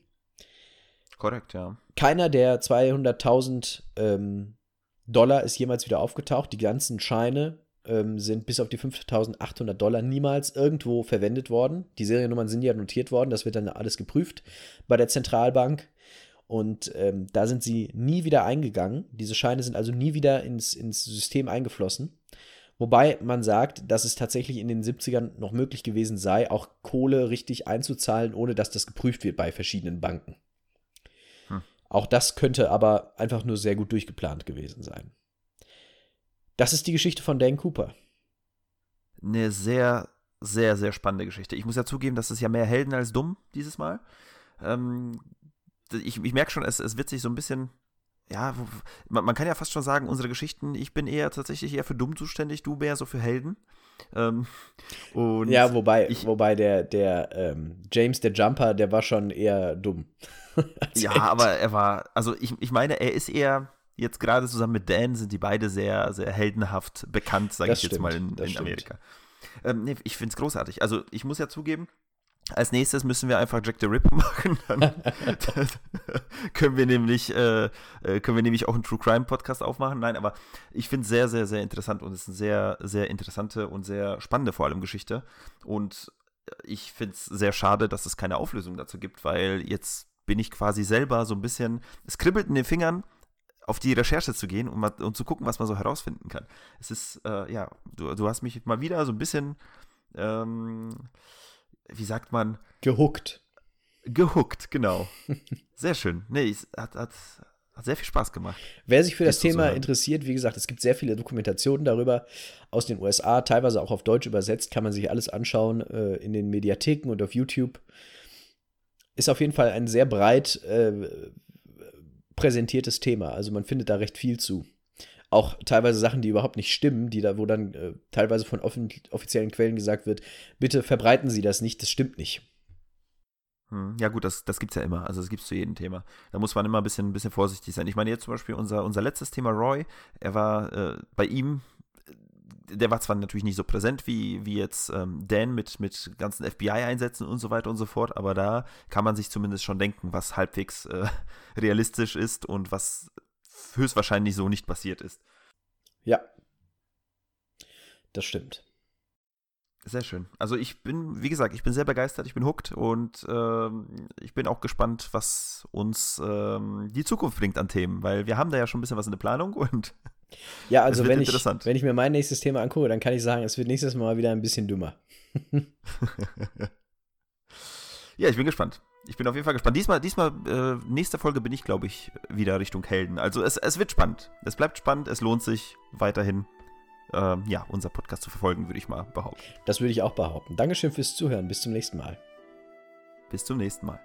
Korrekt, ja.
Keiner der 200.000 ähm, Dollar ist jemals wieder aufgetaucht. Die ganzen Scheine ähm, sind bis auf die 5.800 Dollar niemals irgendwo verwendet worden. Die Seriennummern sind ja notiert worden. Das wird dann alles geprüft bei der Zentralbank. Und ähm, da sind sie nie wieder eingegangen. Diese Scheine sind also nie wieder ins, ins System eingeflossen. Wobei man sagt, dass es tatsächlich in den 70ern noch möglich gewesen sei, auch Kohle richtig einzuzahlen, ohne dass das geprüft wird bei verschiedenen Banken. Hm. Auch das könnte aber einfach nur sehr gut durchgeplant gewesen sein. Das ist die Geschichte von Dan Cooper.
Eine sehr, sehr, sehr spannende Geschichte. Ich muss ja zugeben, das ist ja mehr Helden als dumm dieses Mal. Ähm, ich, ich merke schon, es, es wird sich so ein bisschen ja, man, man, kann ja fast schon sagen, unsere Geschichten, ich bin eher tatsächlich eher für dumm zuständig, du mehr so für Helden. Ähm,
ja, wobei, ich, wobei der, der ähm, James, der Jumper, der war schon eher dumm. <laughs>
ja, Held. aber er war, also ich, ich meine, er ist eher, jetzt gerade zusammen mit Dan sind die beide sehr, sehr heldenhaft bekannt, sage ich stimmt, jetzt mal in, in Amerika. Ähm, nee, ich finde es großartig. Also ich muss ja zugeben, als nächstes müssen wir einfach Jack the Ripper <laughs> machen. Dann, <laughs> können wir nämlich äh, äh, können wir nämlich auch einen True Crime Podcast aufmachen. Nein, aber ich finde es sehr, sehr, sehr interessant und es ist eine sehr, sehr interessante und sehr spannende vor allem Geschichte. Und ich finde es sehr schade, dass es keine Auflösung dazu gibt, weil jetzt bin ich quasi selber so ein bisschen, es kribbelt in den Fingern, auf die Recherche zu gehen und, mal, und zu gucken, was man so herausfinden kann. Es ist, äh, ja, du, du hast mich mal wieder so ein bisschen ähm, wie sagt man?
Gehuckt.
Gehuckt, genau. <laughs> Sehr schön. Nee, es hat, hat, hat sehr viel Spaß gemacht.
Wer sich für das Thema interessiert, wie gesagt, es gibt sehr viele Dokumentationen darüber aus den USA, teilweise auch auf Deutsch übersetzt, kann man sich alles anschauen äh, in den Mediatheken und auf YouTube. Ist auf jeden Fall ein sehr breit äh, präsentiertes Thema. Also man findet da recht viel zu auch teilweise Sachen, die überhaupt nicht stimmen, die da, wo dann äh, teilweise von offiziellen Quellen gesagt wird, bitte verbreiten Sie das nicht, das stimmt nicht.
Hm, ja, gut, das, das gibt es ja immer. Also, das gibt es zu jedem Thema. Da muss man immer ein bisschen, ein bisschen vorsichtig sein. Ich meine, jetzt zum Beispiel unser, unser letztes Thema, Roy, er war äh, bei ihm, der war zwar natürlich nicht so präsent wie, wie jetzt ähm, Dan mit, mit ganzen FBI-Einsätzen und so weiter und so fort, aber da kann man sich zumindest schon denken, was halbwegs äh, <laughs> realistisch ist und was höchstwahrscheinlich so nicht passiert ist.
Ja. Das stimmt.
Sehr schön. Also ich bin, wie gesagt, ich bin sehr begeistert, ich bin hooked und ähm, ich bin auch gespannt, was uns ähm, die Zukunft bringt an Themen, weil wir haben da ja schon ein bisschen was in der Planung und <laughs>
ja, also wenn ich, wenn ich mir mein nächstes Thema angucke, dann kann ich sagen, es wird nächstes Mal wieder ein bisschen dümmer. <laughs> <laughs>
ja, ich bin gespannt. Ich bin auf jeden Fall gespannt. Diesmal, diesmal, äh, nächste Folge bin ich, glaube ich, wieder Richtung Helden. Also es, es wird spannend. Es bleibt spannend, es lohnt sich weiterhin äh, ja, unser Podcast zu verfolgen, würde ich mal behaupten.
Das würde ich auch behaupten. Dankeschön fürs Zuhören. Bis zum nächsten Mal.
Bis zum nächsten Mal.